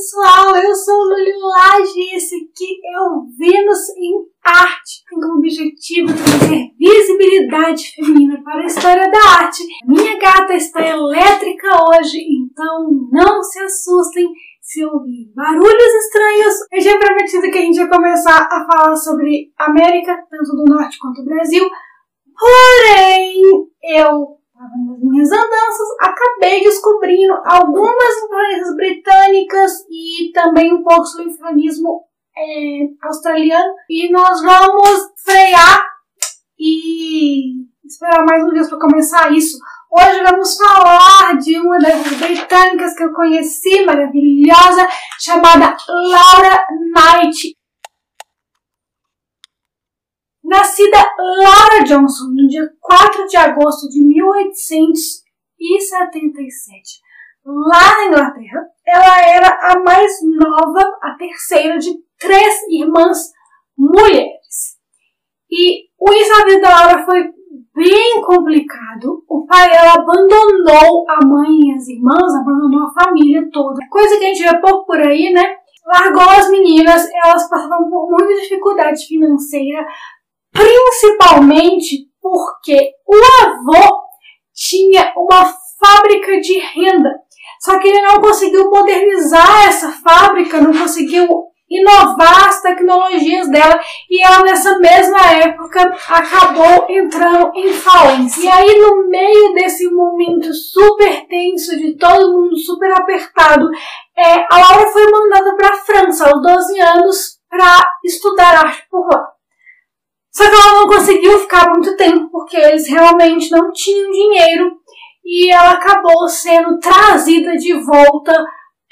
pessoal, eu sou Luli Lage e esse aqui é o Vênus em Arte, tem como objetivo trazer visibilidade feminina para a história da arte. Minha gata está elétrica hoje, então não se assustem se ouvir barulhos estranhos. Eu já prometido que a gente ia começar a falar sobre América, tanto do Norte quanto do Brasil, porém eu nas minhas andanças, acabei descobrindo algumas influências britânicas e também um pouco sobre o influencialismo é, australiano. E nós vamos frear e esperar mais um dia para começar isso. Hoje vamos falar de uma das britânicas que eu conheci, maravilhosa, chamada Laura Knight. Nascida Laura Johnson no dia 4 de agosto de 1877, lá na Inglaterra, ela era a mais nova, a terceira de três irmãs mulheres. E o início da vida da Laura foi bem complicado. O pai ela abandonou a mãe e as irmãs, abandonou a família toda. Coisa que a gente vê pouco por aí, né? Largou as meninas, elas passavam por muita dificuldade financeira, principalmente porque o avô tinha uma fábrica de renda. Só que ele não conseguiu modernizar essa fábrica, não conseguiu inovar as tecnologias dela e ela nessa mesma época acabou entrando em falência. E aí no meio desse momento super tenso de todo mundo super apertado, é, a Laura foi mandada para a França aos 12 anos para estudar arte por lá. Só que ela não conseguiu ficar muito tempo porque eles realmente não tinham dinheiro e ela acabou sendo trazida de volta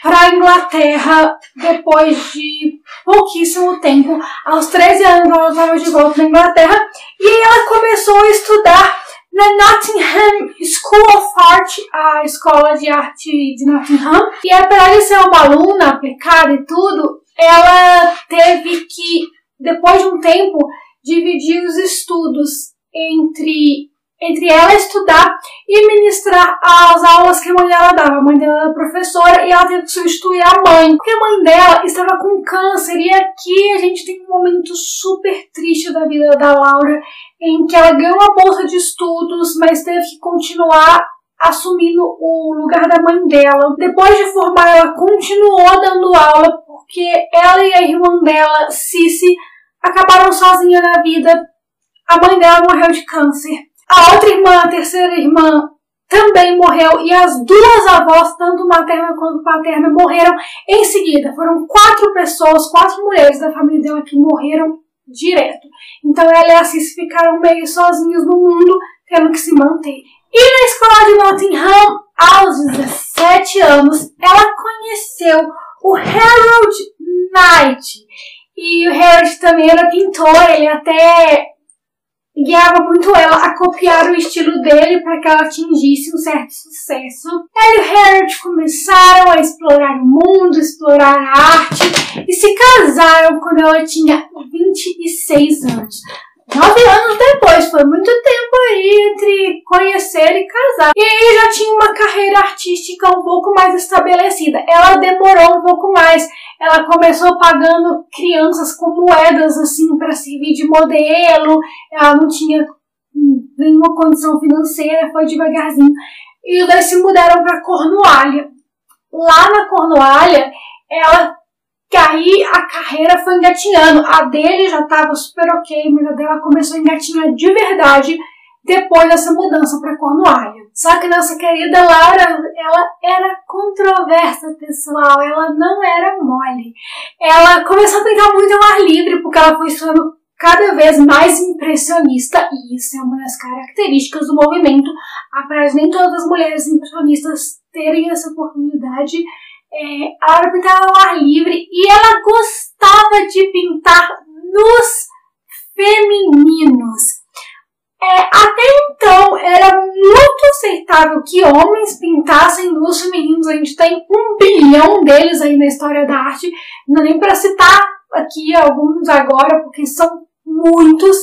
para a Inglaterra depois de pouquíssimo tempo. Aos 13 anos ela estava de volta na Inglaterra e ela começou a estudar na Nottingham School of Art, a escola de arte de Nottingham. E apesar de ser uma aluna aplicada e tudo, ela teve que, depois de um tempo, dividir os estudos entre, entre ela estudar e ministrar as aulas que a mãe dela dava. A mãe dela era professora e ela teve que substituir a mãe, porque a mãe dela estava com câncer. E aqui a gente tem um momento super triste da vida da Laura, em que ela ganhou uma bolsa de estudos, mas teve que continuar assumindo o lugar da mãe dela. Depois de formar, ela continuou dando aula porque ela e a irmã dela, Cici, acabaram sozinhas na vida. A mãe dela morreu de câncer. A outra irmã, a terceira irmã, também morreu e as duas avós, tanto materna quanto paterna, morreram em seguida. Foram quatro pessoas, quatro mulheres da família dela que morreram direto. Então ela e a Cis ficaram meio sozinhos no mundo, tendo que se manter. E na escola de Nottingham, aos 17 anos, ela conheceu o Harold Knight. E o Harold também era pintor, ele até guiava muito ela a copiar o estilo dele para que ela atingisse um certo sucesso. Ela e o Harold começaram a explorar o mundo, explorar a arte e se casaram quando ela tinha 26 anos. Nove anos depois, foi muito tempo aí entre conhecer e casar. E aí já tinha uma carreira artística um pouco mais estabelecida. Ela demorou um pouco mais. Ela começou pagando crianças com moedas assim para servir de modelo. Ela não tinha nenhuma condição financeira, foi devagarzinho. E eles se mudaram para Cornualha. Lá na Cornualha, ela que aí a carreira foi engatinhando. A dele já estava super ok, mas a dela começou a engatinhar de verdade depois dessa mudança para Cornualha. Só que nossa querida Laura, ela era controversa, pessoal. Ela não era mole. Ela começou a tentar muito ao ar livre, porque ela foi estudando cada vez mais impressionista, e isso é uma das características do movimento, apesar de nem todas as mulheres impressionistas terem essa oportunidade é, ela pintava ao ar livre e ela gostava de pintar nos femininos. É, até então era muito aceitável que homens pintassem nos femininos. A gente tem um bilhão deles aí na história da arte. Não nem para citar aqui alguns agora, porque são muitos.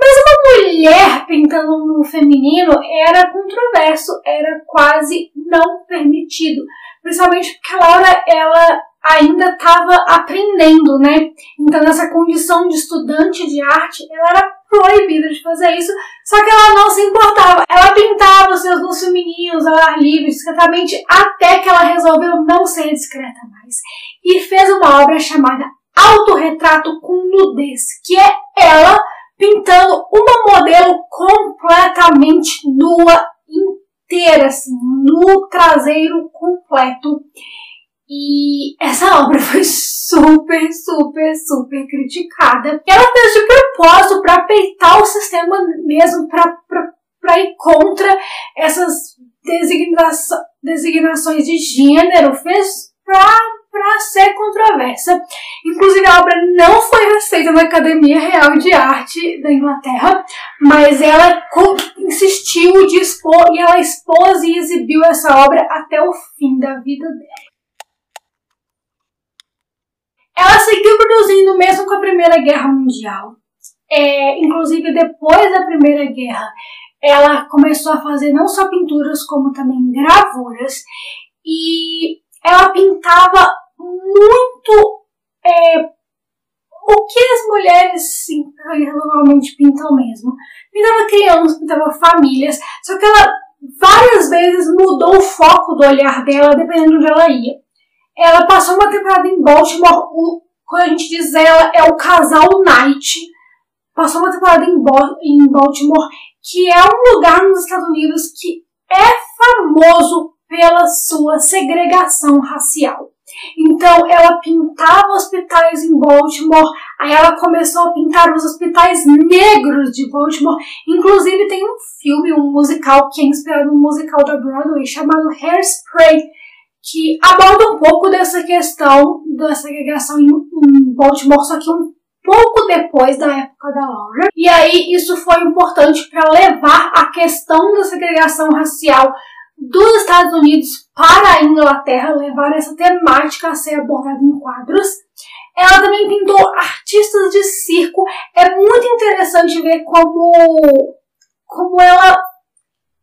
Mas uma mulher pintando no feminino era controverso, era quase não permitido. Principalmente porque a Laura, ela ainda estava aprendendo, né? Então, nessa condição de estudante de arte, ela era proibida de fazer isso, só que ela não se importava. Ela pintava os seus doces meninos ao ar livre, discretamente, até que ela resolveu não ser discreta mais. E fez uma obra chamada Autorretrato com Nudez, que é ela pintando uma modelo completamente nua, inteira, assim, no traseiro completo. E essa obra foi super, super, super criticada. Ela fez de propósito para peitar o sistema mesmo, para ir contra essas designa designações de gênero, fez para ser controversa. Inclusive, a obra não foi aceita na Academia Real de Arte da Inglaterra, mas ela insistiu de expor e ela expôs e exibiu essa obra até o fim da vida dela. Ela seguiu produzindo mesmo com a Primeira Guerra Mundial. É, inclusive, depois da Primeira Guerra, ela começou a fazer não só pinturas, como também gravuras. E ela pintava muito é, o que as mulheres sim, normalmente pintam mesmo. Pintava crianças, pintava famílias, só que ela várias vezes mudou o foco do olhar dela dependendo de onde ela ia. Ela passou uma temporada em Baltimore. O, quando a gente diz ela, é o casal Knight. Passou uma temporada em, Bo em Baltimore, que é um lugar nos Estados Unidos que é famoso pela sua segregação racial. Então ela pintava hospitais em Baltimore, aí ela começou a pintar os hospitais negros de Baltimore. Inclusive tem um filme, um musical que é inspirado no musical da Broadway chamado Hairspray, que aborda um pouco dessa questão da segregação em, em Baltimore, só que um pouco depois da época da Laura. E aí isso foi importante para levar a questão da segregação racial dos Estados Unidos para a Inglaterra, levar essa temática a ser abordada em quadros. Ela também pintou artistas de circo. É muito interessante ver como, como ela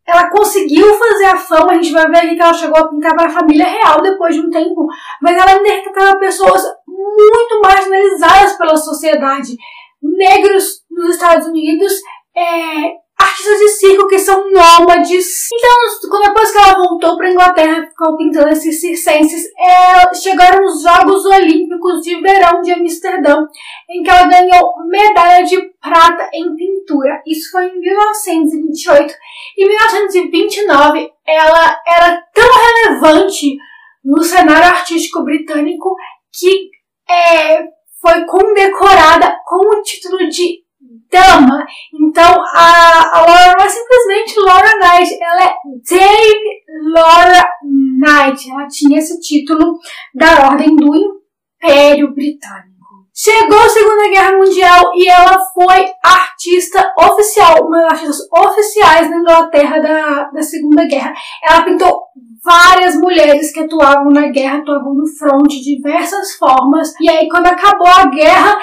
ela conseguiu fazer a fama, a gente vai ver aqui que ela chegou a pintar para a família real depois de um tempo, mas ela interpretava pessoas muito marginalizadas pela sociedade. Negros nos Estados Unidos, é, artistas de circo que são nômades. Então, depois que ela voltou para Inglaterra, ficou pintando esses circenses, é, chegaram os Jogos Olímpicos de Verão de Amsterdã, em que ela ganhou medalha de prata em pintura. Isso foi em 1928. Em 1929, ela era tão relevante no cenário artístico britânico que é, foi condecorada com o título de dama. Então a, a Laura não é simplesmente Laura Knight, ela é Dame Laura Knight. Ela tinha esse título da Ordem do Império Britânico. Chegou a Segunda Guerra Mundial e ela foi artista oficial, uma das artistas oficiais na Inglaterra da, da Segunda Guerra. Ela pintou várias mulheres que atuavam na guerra, atuavam no front de diversas formas. E aí, quando acabou a guerra,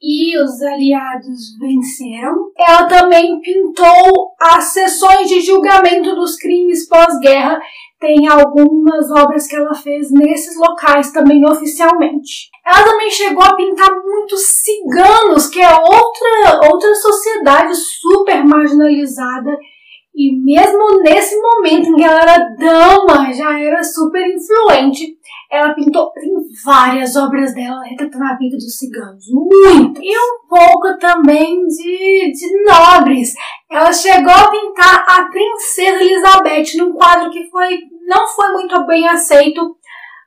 e os aliados venceram. Ela também pintou as sessões de julgamento dos crimes pós-guerra. Tem algumas obras que ela fez nesses locais também oficialmente. Ela também chegou a pintar muitos ciganos, que é outra, outra sociedade super marginalizada e mesmo nesse momento em que ela era dama, já era super influente, ela pintou em várias obras dela retratando a vida dos ciganos. Muito! E um pouco também de, de nobres. Ela chegou a pintar a Princesa Elizabeth num quadro que foi, não foi muito bem aceito,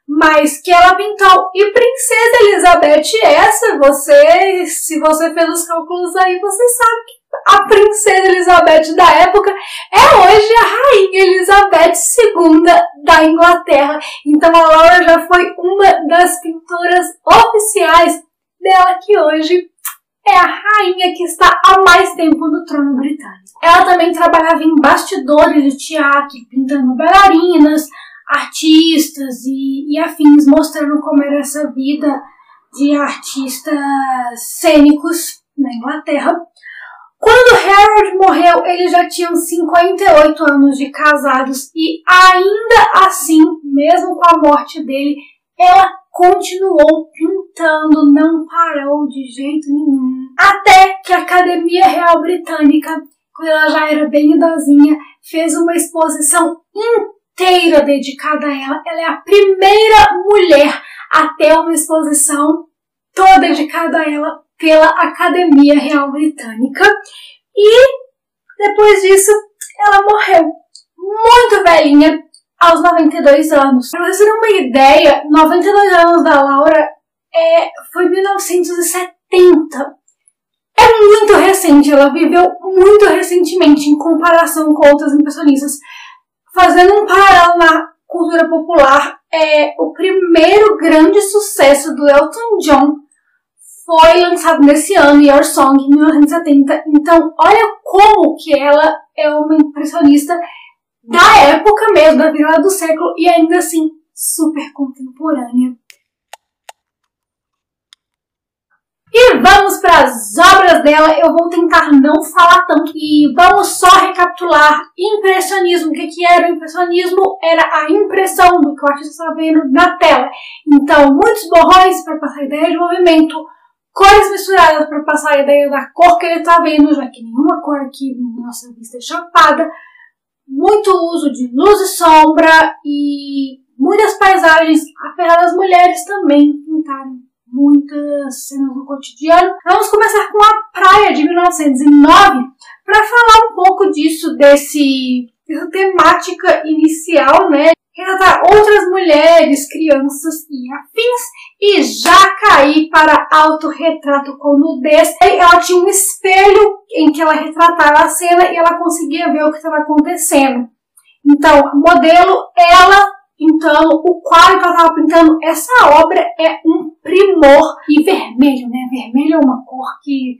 mas que ela pintou. E Princesa Elizabeth essa, você, se você fez os cálculos aí, você sabe que a princesa Elizabeth da época é hoje a rainha Elizabeth II da Inglaterra. Então a Laura já foi uma das pintoras oficiais dela que hoje é a rainha que está há mais tempo no trono britânico. Ela também trabalhava em bastidores de teatro, pintando bailarinas, artistas e, e afins, mostrando como era essa vida de artistas cênicos na Inglaterra. Quando Harold morreu, eles já tinham 58 anos de casados e ainda assim, mesmo com a morte dele, ela continuou pintando, não parou de jeito nenhum. Até que a Academia Real Britânica, quando ela já era bem idosinha, fez uma exposição inteira dedicada a ela. Ela é a primeira mulher a ter uma exposição toda dedicada a ela pela Academia Real Britânica. E depois disso, ela morreu muito velhinha, aos 92 anos. Pra vocês terem uma ideia, 92 anos da Laura é, foi 1970. É muito recente, ela viveu muito recentemente em comparação com outras impressionistas. Fazendo um paralelo na cultura popular, é, o primeiro grande sucesso do Elton John foi lançado nesse ano, Your Song, em 1970. Então, olha como que ela é uma impressionista da época mesmo, da virada do século, e ainda assim super contemporânea. E vamos para as obras dela. Eu vou tentar não falar tanto e vamos só recapitular impressionismo. O que, que era o impressionismo? Era a impressão do que o artista está vendo na tela. Então, muitos borrões para passar a ideia de movimento, cores misturadas para passar a ideia da cor que ele está vendo, já que nenhuma cor aqui na nossa vista é chapada muito uso de luz e sombra e muitas paisagens, apesar das mulheres também pintarem muitas cenas do cotidiano. Vamos começar com a Praia de 1909 para falar um pouco disso, desse, dessa temática inicial, né? Retratar outras mulheres, crianças e afins e já cair para autorretrato com nudez. Ela tinha um espelho em que ela retratava a cena e ela conseguia ver o que estava acontecendo. Então, modelo, ela então, o quadro que ela estava pintando, essa obra é um primor. E vermelho, né? Vermelho é uma cor que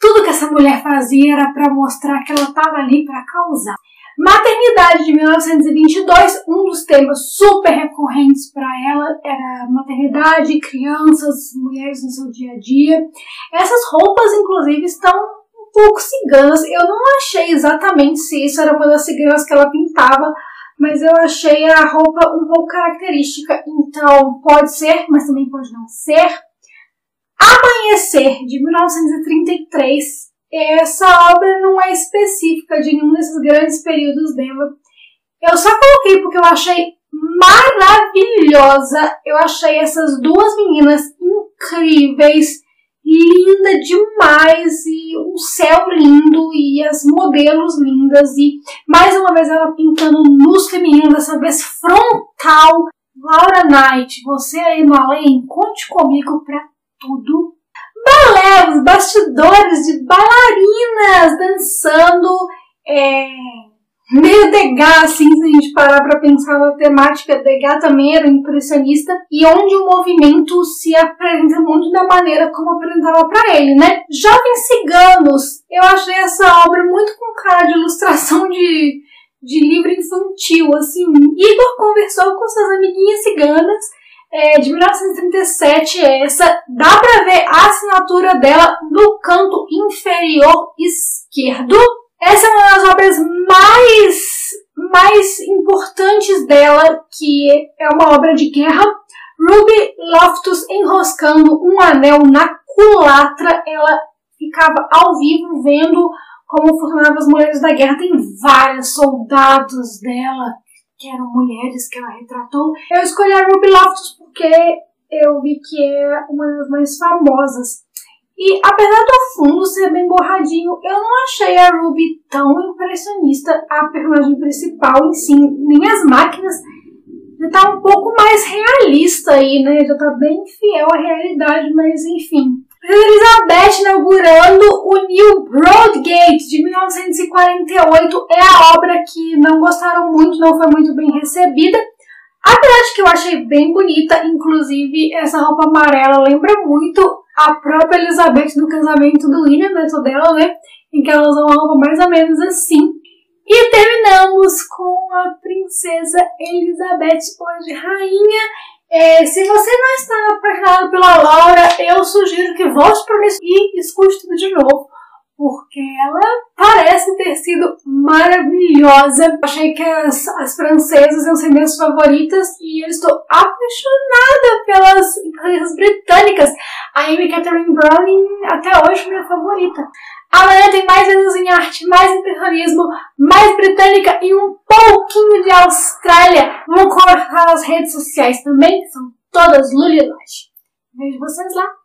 tudo que essa mulher fazia era para mostrar que ela estava ali para causar. Maternidade de 1922, um dos temas super recorrentes para ela era maternidade, crianças, mulheres no seu dia a dia. Essas roupas, inclusive, estão um pouco ciganas. Eu não achei exatamente se isso era uma das ciganas que ela pintava, mas eu achei a roupa um pouco característica. Então, pode ser, mas também pode não ser. Amanhecer, de 1933, essa obra não é específica de nenhum desses grandes períodos dela. Eu só coloquei porque eu achei maravilhosa. Eu achei essas duas meninas incríveis, linda demais e um céu lindo e as modelos lindas e mais uma vez ela pintando luz feminina, dessa vez frontal. Laura Knight, você aí no além, conte comigo pra tudo balé, os bastidores de bailarinas dançando é, meio Degas, assim, se a gente parar para pensar na temática, Degas também era impressionista, e onde o movimento se apresenta muito da maneira como apresentava para ele, né? Jovens Ciganos, eu achei essa obra muito com cara de ilustração de, de livro infantil, assim. Igor conversou com suas amiguinhas ciganas é, de 1937 é essa. Dá para ver a assinatura dela no canto inferior esquerdo. Essa é uma das obras mais, mais importantes dela, que é uma obra de guerra. Ruby Loftus enroscando um anel na culatra. Ela ficava ao vivo vendo como funcionavam as mulheres da guerra. Tem vários soldados dela que eram mulheres que ela retratou. Eu escolhi a Ruby Loftus porque eu vi que é uma das mais famosas. E apesar do fundo ser bem borradinho, eu não achei a Ruby tão impressionista, a personagem principal em si, nem as máquinas. Já tá um pouco mais realista aí, né? Já tá bem fiel à realidade, mas enfim. Elizabeth inaugurando o New Broadgate de 1948 é a obra que não gostaram muito, não foi muito bem recebida. Apesar de que eu achei bem bonita, inclusive essa roupa amarela lembra muito a própria Elizabeth do casamento do William, neto dela, né? Em que ela usa uma roupa mais ou menos assim. E terminamos com a princesa Elizabeth, hoje rainha é, se você não está apaixonado pela Laura, eu sugiro que volte para mim e escute tudo de novo. porque ela parece ter sido maravilhosa. Achei que as, as francesas iam ser minhas favoritas e eu estou apaixonada pelas, pelas britânicas. A Amy Catherine Browning, até hoje, minha favorita. Amanhã tem mais vezes em arte, mais impressionismo, mais britânica e um pouquinho de Austrália. Vamos colocar nas redes sociais também, são todas Lulilage. Vejo vocês lá.